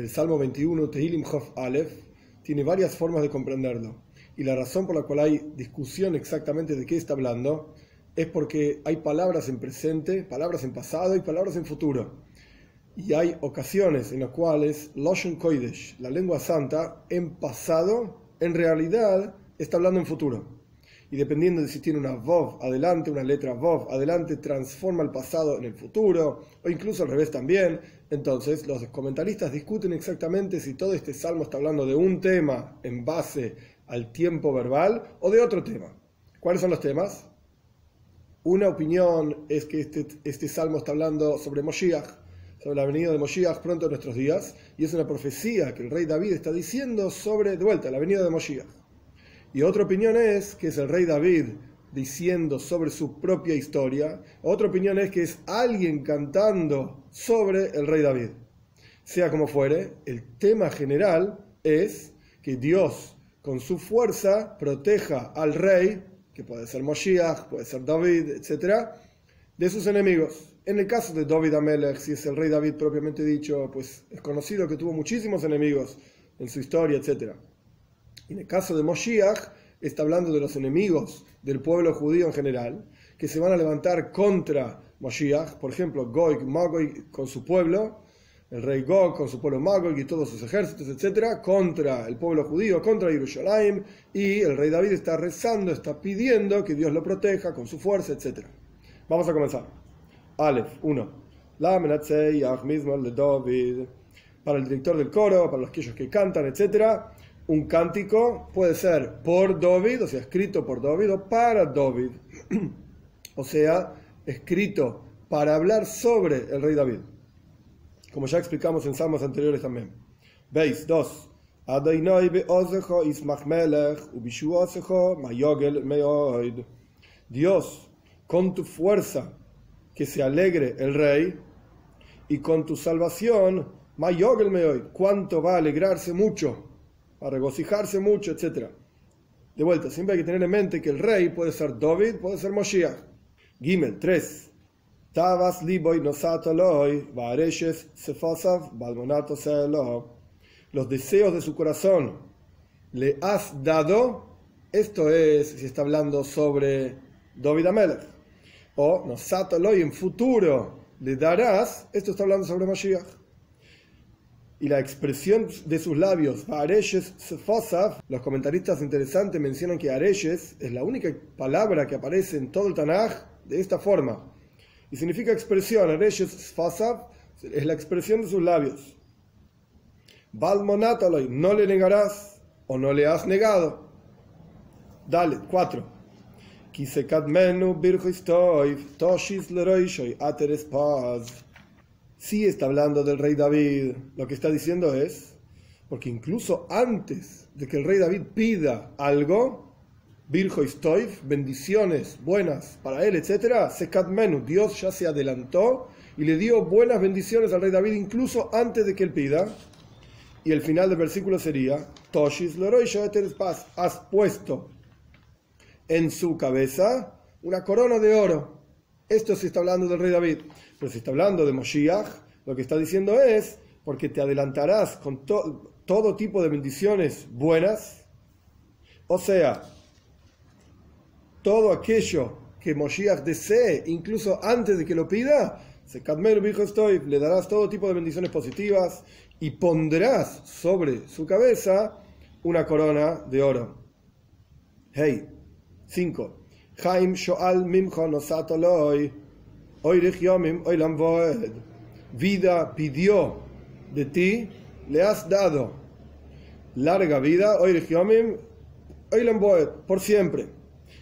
el Salmo 21, Tehilim Hof Aleph, tiene varias formas de comprenderlo. Y la razón por la cual hay discusión exactamente de qué está hablando es porque hay palabras en presente, palabras en pasado y palabras en futuro. Y hay ocasiones en las cuales Loshen Koidesh, la lengua santa, en pasado, en realidad, está hablando en futuro y dependiendo de si tiene una Vov adelante, una letra Vov adelante, transforma el pasado en el futuro, o incluso al revés también. Entonces, los comentaristas discuten exactamente si todo este salmo está hablando de un tema en base al tiempo verbal o de otro tema. ¿Cuáles son los temas? Una opinión es que este, este salmo está hablando sobre Moshiach, sobre la venida de Moshiach pronto en nuestros días, y es una profecía que el rey David está diciendo sobre, de vuelta, la venida de Moshiach. Y otra opinión es que es el rey David diciendo sobre su propia historia. Otra opinión es que es alguien cantando sobre el rey David. Sea como fuere, el tema general es que Dios con su fuerza proteja al rey, que puede ser Moshiach, puede ser David, etc., de sus enemigos. En el caso de David Amelech, si es el rey David propiamente dicho, pues es conocido que tuvo muchísimos enemigos en su historia, etc. En el caso de Moshiach, está hablando de los enemigos del pueblo judío en general, que se van a levantar contra Moshiach, por ejemplo, Gog, Magog con su pueblo, el rey Gog con su pueblo Magog y todos sus ejércitos, etc., contra el pueblo judío, contra Jerusalén, y el rey David está rezando, está pidiendo que Dios lo proteja con su fuerza, etc. Vamos a comenzar. Aleph 1. La David. Para el director del coro, para los aquellos que cantan, etc un cántico puede ser por David, o sea, escrito por David o para David, o sea, escrito para hablar sobre el rey David, como ya explicamos en salmos anteriores también. Veis, dos. Dios, con tu fuerza, que se alegre el rey, y con tu salvación, mayogel meoid, cuánto va a alegrarse mucho a regocijarse mucho, etc. De vuelta, siempre hay que tener en mente que el rey puede ser David, puede ser Moshiach. Gimel 3. Tavas liboy sefasav balmonato Los deseos de su corazón le has dado. Esto es, si está hablando sobre David Amelech. O nosatoloy en futuro le darás. Esto está hablando sobre Moshiach y la expresión de sus labios, Areshes los comentaristas interesantes mencionan que Areshes es la única palabra que aparece en todo el Tanaj de esta forma. Y significa expresión, Areshes es la expresión de sus labios. Balmonataloy, no le negarás o no le has negado. Dale, 4. Kisekadmenu birchoistoiv, toshis leroishoy, ateres paz sí está hablando del rey David. Lo que está diciendo es, porque incluso antes de que el rey David pida algo, Virgo bendiciones buenas para él, etc., Sekat Menu, Dios ya se adelantó y le dio buenas bendiciones al rey David incluso antes de que él pida. Y el final del versículo sería, Toshis Paz, has puesto en su cabeza una corona de oro. Esto se está hablando del rey David. Pero si está hablando de Moshiach, lo que está diciendo es, porque te adelantarás con todo tipo de bendiciones buenas, o sea, todo aquello que Moshiach desee, incluso antes de que lo pida, le darás todo tipo de bendiciones positivas y pondrás sobre su cabeza una corona de oro. Hey, 5. Jaim Shoal Mimcho Nosatoloi Vida pidió de ti, le has dado larga vida, por siempre.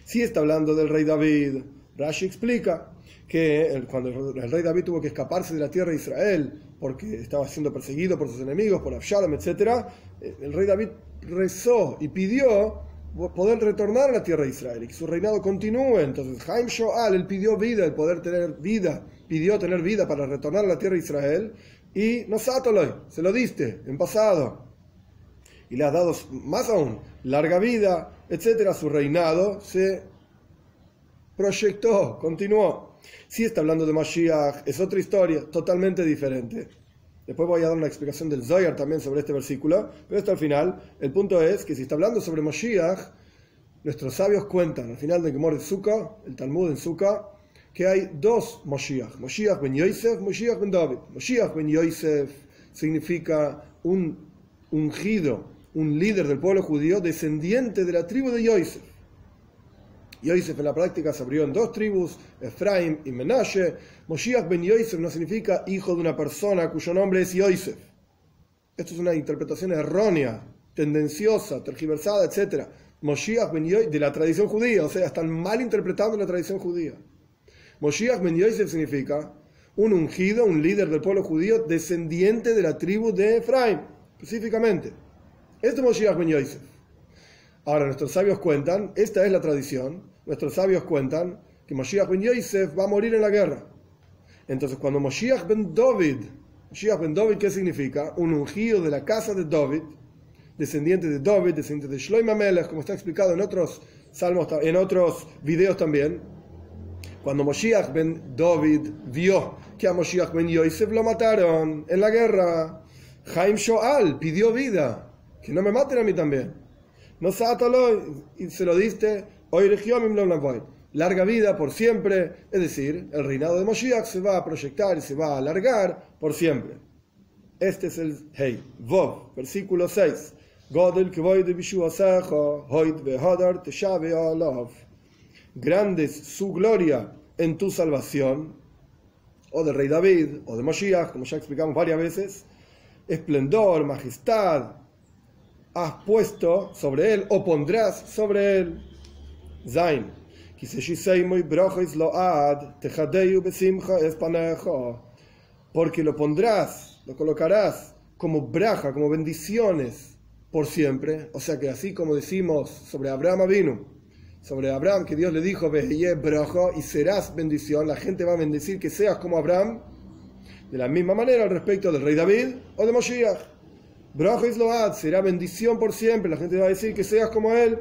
Si está hablando del rey David, Rashi explica que cuando el rey David tuvo que escaparse de la tierra de Israel porque estaba siendo perseguido por sus enemigos, por Absalom, etc., el rey David rezó y pidió poder retornar a la tierra de Israel y que su reinado continúe. Entonces, Jaim Shoal, él pidió vida, el poder tener vida, pidió tener vida para retornar a la tierra de Israel y no se lo diste en pasado. Y le has dado más aún, larga vida, etcétera. Su reinado se proyectó, continuó. Si está hablando de Mashiach, es otra historia, totalmente diferente. Después voy a dar una explicación del Zoyar también sobre este versículo, pero esto al final. El punto es que si está hablando sobre Moshiach, nuestros sabios cuentan al final de Gemor de Sukkah, el Talmud en Sukkah, que hay dos Moshiach, Moshiach ben Yosef, Moshiach ben David. Moshiach ben Yosef significa un ungido, un líder del pueblo judío, descendiente de la tribu de Yosef. Yosef en la práctica se abrió en dos tribus, Efraim y Menashe. Moshiach ben Yosef no significa hijo de una persona cuyo nombre es Yosef. Esto es una interpretación errónea, tendenciosa, tergiversada, etc. Moshiach ben Yosef, de la tradición judía, o sea, están mal interpretando la tradición judía. Moshiach ben Yosef significa un ungido, un líder del pueblo judío, descendiente de la tribu de Efraim, específicamente. Esto es Moshiach ben Yosef. Ahora, nuestros sabios cuentan, esta es la tradición, nuestros sabios cuentan que Moshiach ben Yosef va a morir en la guerra. Entonces, cuando Moshiach ben David, Moshiach ben David, ¿qué significa? Un ungido de la casa de David, descendiente de David, descendiente de Shloim Amelech, como está explicado en otros salmos, en otros videos también. Cuando Moshiach ben David vio que a Moshiach ben Yosef lo mataron en la guerra, Jaim Shoal pidió vida, que no me maten a mí también. No sátalo y se lo diste, larga vida por siempre, es decir, el reinado de Moshiach se va a proyectar y se va a alargar por siempre. Este es el Hey, Vov, versículo 6. Grande es su gloria en tu salvación, o del rey David, o de Moshiach, como ya explicamos varias veces, esplendor, majestad, has puesto sobre él, o pondrás sobre él. Zain. Porque lo pondrás, lo colocarás como braja, como bendiciones por siempre. O sea que así como decimos sobre Abraham vino, sobre Abraham que Dios le dijo, y serás bendición, la gente va a bendecir que seas como Abraham. De la misma manera al respecto del rey David o de Moshiach. Braja Isload será bendición por siempre, la gente va a decir que seas como él.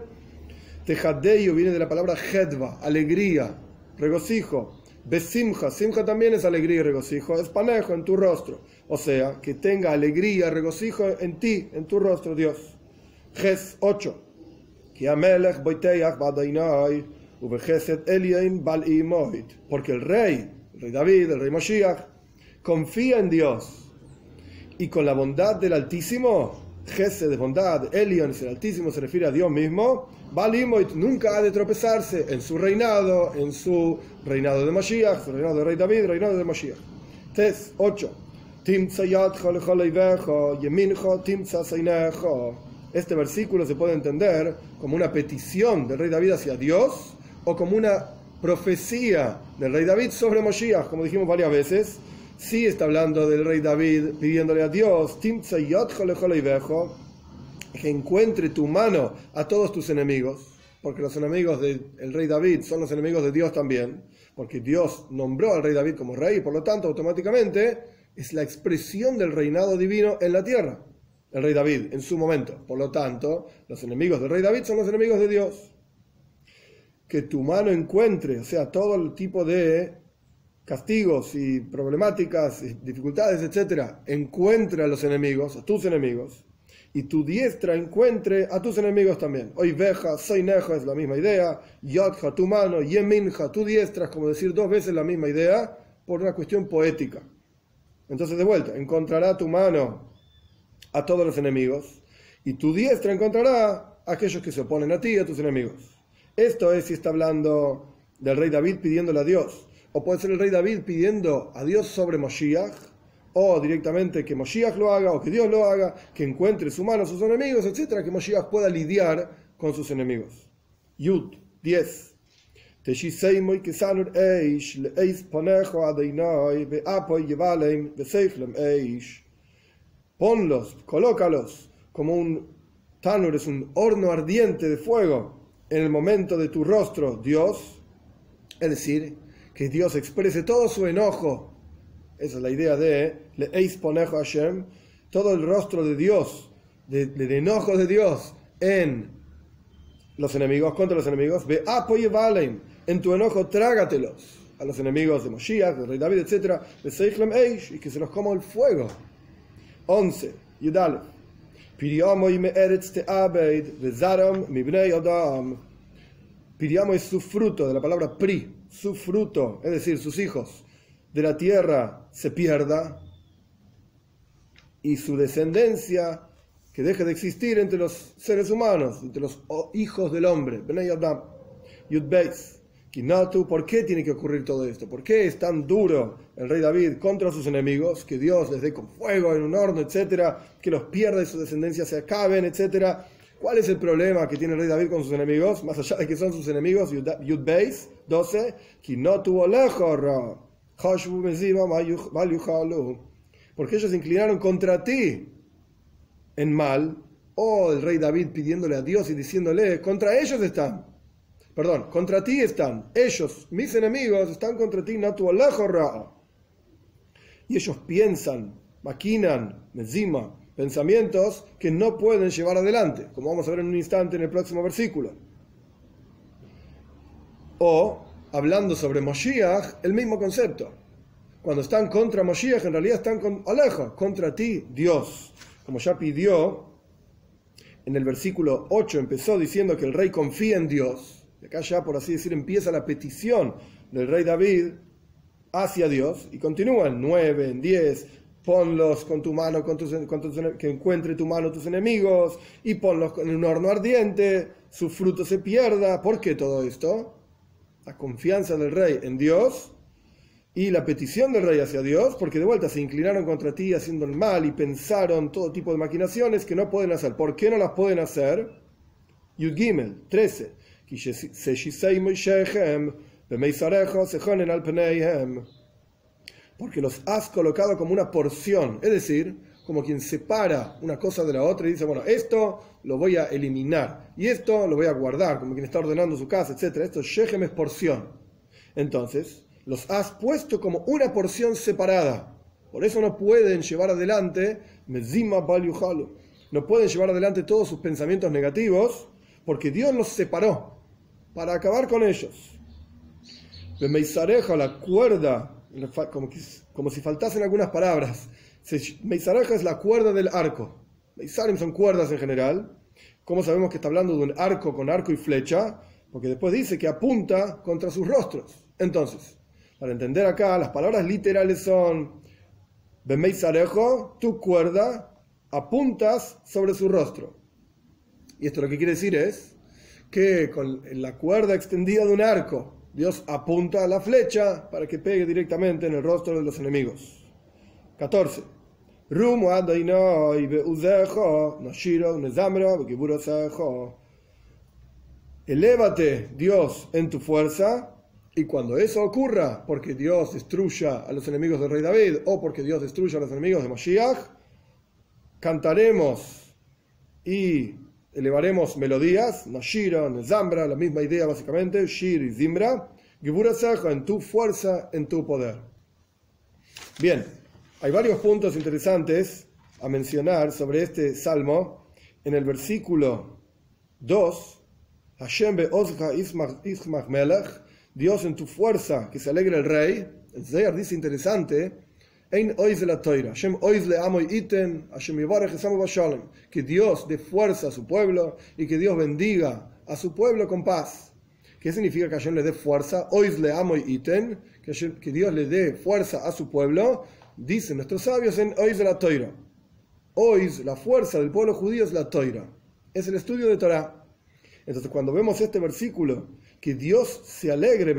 Tejadeyo viene de la palabra hedva, alegría, regocijo. Besimja, simja también es alegría y regocijo, es panejo en tu rostro. O sea, que tenga alegría, regocijo en ti, en tu rostro, Dios. Ges 8. Porque el rey, el rey David, el rey Moshiach, confía en Dios. Y con la bondad del Altísimo, Jesse de bondad, Elion, el Altísimo se refiere a Dios mismo, Balimoit nunca ha de tropezarse en su reinado, en su reinado de Mashiach, su reinado de Rey David, reinado de Mashiach. Tes 8. Este versículo se puede entender como una petición del rey David hacia Dios o como una profecía del rey David sobre Moshiach, como dijimos varias veces. Sí está hablando del rey David pidiéndole a Dios, que encuentre tu mano a todos tus enemigos, porque los enemigos del rey David son los enemigos de Dios también, porque Dios nombró al rey David como rey y por lo tanto automáticamente es la expresión del reinado divino en la tierra, el rey David en su momento. Por lo tanto, los enemigos del rey David son los enemigos de Dios. Que tu mano encuentre, o sea, todo el tipo de castigos y problemáticas, dificultades, etcétera, encuentre a los enemigos, a tus enemigos, y tu diestra encuentre a tus enemigos también. Hoy veja, soy neja es la misma idea, yadja tu mano, yeminja tu diestra es como decir dos veces la misma idea por una cuestión poética. Entonces de vuelta, encontrará tu mano a todos los enemigos y tu diestra encontrará a aquellos que se oponen a ti, a tus enemigos. Esto es si está hablando del rey David pidiéndole a Dios. O puede ser el rey David pidiendo a Dios sobre Moshiach, o directamente que Moshiach lo haga, o que Dios lo haga, que encuentre su mano a sus enemigos, etc., que Moshiach pueda lidiar con sus enemigos. Yud 10. Ponlos, colócalos como un tanur, es un horno ardiente de fuego en el momento de tu rostro, Dios. Es decir, que Dios exprese todo su enojo esa es la idea de Le'eis Ponejo Hashem, todo el rostro de Dios, del de enojo de Dios en los enemigos, contra los enemigos. Ve apoye valen, en tu enojo trágatelos a los enemigos de Moshiach, de rey David, etc. Y que se los coma el fuego. 11. Yudalef. Piriamo es su fruto, de la palabra pri, su fruto, es decir, sus hijos, de la tierra se pierda y su descendencia que deje de existir entre los seres humanos, entre los hijos del hombre. ¿por qué tiene que ocurrir todo esto? ¿Por qué es tan duro el rey David contra sus enemigos? Que Dios les dé con fuego en un horno, etcétera, que los pierda y su descendencia se acaben, etcétera. ¿Cuál es el problema que tiene el rey David con sus enemigos? Más allá de que son sus enemigos, Yud Beis 12, porque ellos se inclinaron contra ti en mal, oh, el rey David pidiéndole a Dios y diciéndole, contra ellos están perdón, contra ti están, ellos, mis enemigos, están contra ti, y ellos piensan, maquinan, encima, pensamientos que no pueden llevar adelante, como vamos a ver en un instante en el próximo versículo. O, hablando sobre Moshiach, el mismo concepto. Cuando están contra Moshiach, en realidad están con Alejo, contra ti, Dios. Como ya pidió, en el versículo 8 empezó diciendo que el rey confía en Dios de acá ya, por así decir, empieza la petición del rey David hacia Dios y continúa en 9, en 10, ponlos con tu mano, con tus, que encuentre tu mano tus enemigos y ponlos en un horno ardiente, su fruto se pierda. ¿Por qué todo esto? La confianza del rey en Dios y la petición del rey hacia Dios, porque de vuelta se inclinaron contra ti haciendo el mal y pensaron todo tipo de maquinaciones que no pueden hacer. ¿Por qué no las pueden hacer? Yud Gimel 13. Porque los has colocado como una porción, es decir, como quien separa una cosa de la otra y dice, bueno, esto lo voy a eliminar y esto lo voy a guardar, como quien está ordenando su casa, etc. Esto Shechem es porción. Entonces, los has puesto como una porción separada. Por eso no pueden llevar adelante, no pueden llevar adelante todos sus pensamientos negativos, porque Dios los separó para acabar con ellos. La cuerda, como, si faltasen algunas palabras. Meisareja es la cuerda del arco. Meisarim son cuerdas en general. ¿Cómo sabemos que está hablando de un arco con arco y flecha? Porque después dice que apunta contra sus rostros. Entonces, para entender acá, las palabras literales son Bemeisarejo, tu cuerda, apuntas sobre su rostro. Y esto lo que quiere decir es que con la cuerda extendida de un arco, Dios apunta la flecha para que pegue directamente en el rostro de los enemigos. 14. Elévate, Dios, en tu fuerza, y cuando eso ocurra, porque Dios destruya a los enemigos del rey David o porque Dios destruya a los enemigos de Mashiach, cantaremos y elevaremos melodías, Nashira, Nezambra, la misma idea básicamente, Shir y Zimbra, en tu fuerza, en tu poder. Bien, hay varios puntos interesantes a mencionar sobre este salmo. En el versículo 2, Hashem be'ozcha ismach melech, Dios en tu fuerza, que se alegre el rey. El Zayar dice interesante, que Dios dé fuerza a su pueblo y que Dios bendiga a su pueblo con paz. ¿Qué significa que Hashem le dé fuerza? le amo iten, que Dios le dé fuerza a su pueblo. Dicen nuestros sabios en de la Toira. Ois, la fuerza del pueblo judío es la Toira. Es el estudio de Torah. Entonces, cuando vemos este versículo, que Dios se alegre,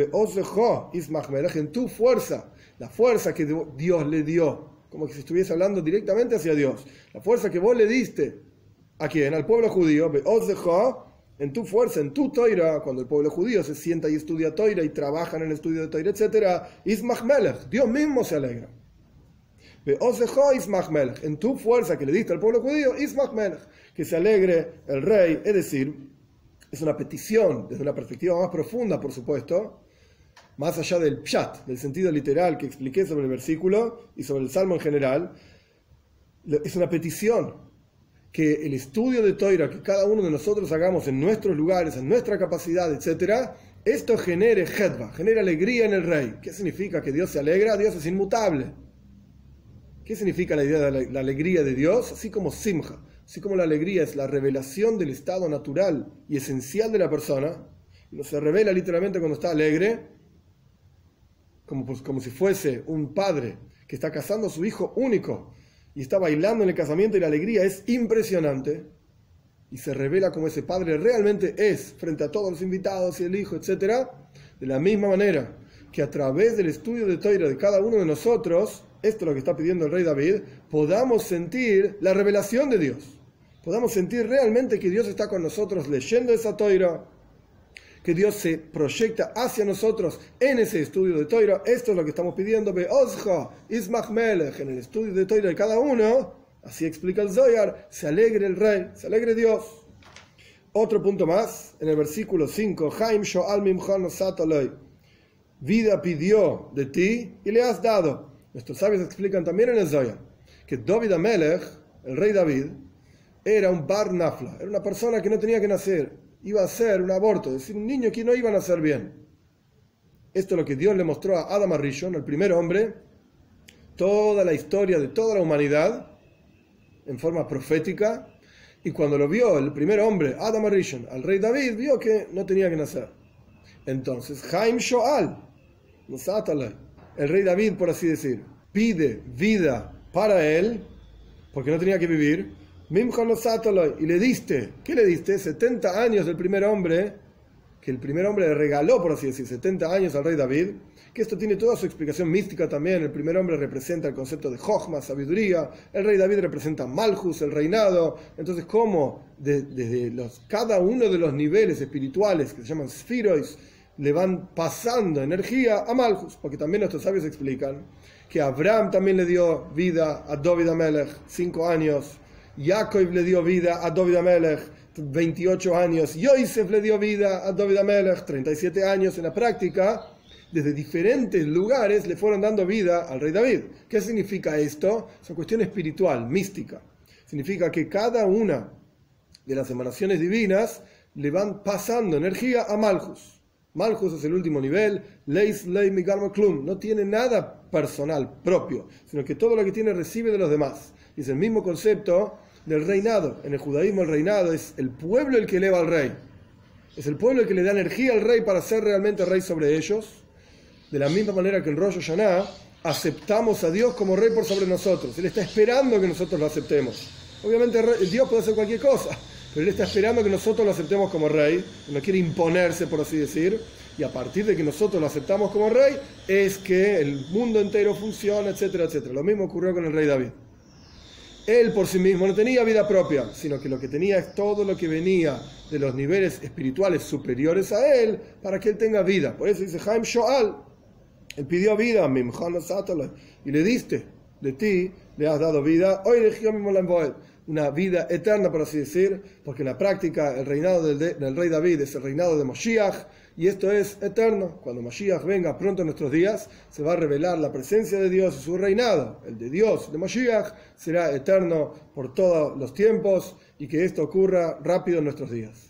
en tu fuerza, la fuerza que Dios le dio, como que si estuviese hablando directamente hacia Dios, la fuerza que vos le diste a quién, al pueblo judío, en tu fuerza, en tu toira, cuando el pueblo judío se sienta y estudia toira y trabaja en el estudio de toira, etc., Dios mismo se alegra. En tu fuerza que le diste al pueblo judío, que se alegre el rey, es decir, es una petición desde una perspectiva más profunda, por supuesto, más allá del pshat, del sentido literal que expliqué sobre el versículo y sobre el salmo en general, es una petición que el estudio de Toira que cada uno de nosotros hagamos en nuestros lugares, en nuestra capacidad, etc., esto genere hedva, genere alegría en el rey. ¿Qué significa que Dios se alegra? Dios es inmutable. ¿Qué significa la idea de la, alegría de Dios? Así como simja, así como la alegría es la revelación del estado natural y esencial de la persona, no se revela literalmente cuando está alegre, como, pues, como si fuese un padre que está casando a su hijo único y está bailando en el casamiento y la alegría es impresionante y se revela como ese padre realmente es frente a todos los invitados y el hijo, etc. De la misma manera que a través del estudio de Toira de cada uno de nosotros, esto es lo que está pidiendo el rey David, podamos sentir la revelación de Dios. Podamos sentir realmente que Dios está con nosotros leyendo esa Toira, que Dios se proyecta hacia nosotros en ese estudio de Toira. Esto es lo que estamos pidiendo, Be'ozcha, Ismach Melech, en el estudio de Toira de cada uno. Así explica el Zoyar, se alegre el rey, se alegre Dios. Otro punto más, en el versículo 5, Haim Shoal vida pidió de ti y le has dado. Nuestros sabios explican también en el Zoyar que David Amelech, el rey David, era un bar nafla, era una persona que no tenía que nacer, iba a ser un aborto, es decir, un niño que no iba a nacer bien. Esto es lo que Dios le mostró a Adam Arishon, el primer hombre, toda la historia de toda la humanidad, en forma profética, y cuando lo vio el primer hombre, Adam Arishon, al rey David, vio que no tenía que nacer. Entonces, Jaim Shoal, el rey David, por así decir, pide vida para él, porque no tenía que vivir, y le diste, ¿qué le diste? 70 años del primer hombre, que el primer hombre le regaló, por así decir, 70 años al rey David, que esto tiene toda su explicación mística también. El primer hombre representa el concepto de Jochma, sabiduría, el rey David representa Malchus, el reinado. Entonces, ¿cómo desde los, cada uno de los niveles espirituales que se llaman Sphirois le van pasando energía a Malchus? Porque también nuestros sabios explican que Abraham también le dio vida a David Amelech, cinco años Jacob le dio vida a David Amelech, 28 años. Yosef le dio vida a David Amelech, 37 años en la práctica. Desde diferentes lugares le fueron dando vida al rey David. ¿Qué significa esto? Es una cuestión espiritual, mística. Significa que cada una de las emanaciones divinas le van pasando energía a Malchus. Malchus es el último nivel, Leis Lei Klum, no tiene nada personal propio, sino que todo lo que tiene recibe de los demás. Es el mismo concepto del reinado. En el judaísmo el reinado es el pueblo el que eleva al rey. Es el pueblo el que le da energía al rey para ser realmente rey sobre ellos. De la misma manera que en Rosh Hashanah aceptamos a Dios como rey por sobre nosotros. Él está esperando que nosotros lo aceptemos. Obviamente Dios puede hacer cualquier cosa, pero Él está esperando que nosotros lo aceptemos como rey. No quiere imponerse, por así decir. Y a partir de que nosotros lo aceptamos como rey, es que el mundo entero funciona, etcétera, etcétera. Lo mismo ocurrió con el rey David él por sí mismo no tenía vida propia, sino que lo que tenía es todo lo que venía de los niveles espirituales superiores a él para que él tenga vida. Por eso dice Jaime Shoal, él pidió vida, y le diste de ti, le has dado vida, hoy una vida eterna, por así decir, porque en la práctica el reinado del, del rey David es el reinado de Moshiach, y esto es eterno. Cuando Mashiach venga pronto en nuestros días, se va a revelar la presencia de Dios y su reinado. El de Dios, de Mashiach, será eterno por todos los tiempos y que esto ocurra rápido en nuestros días.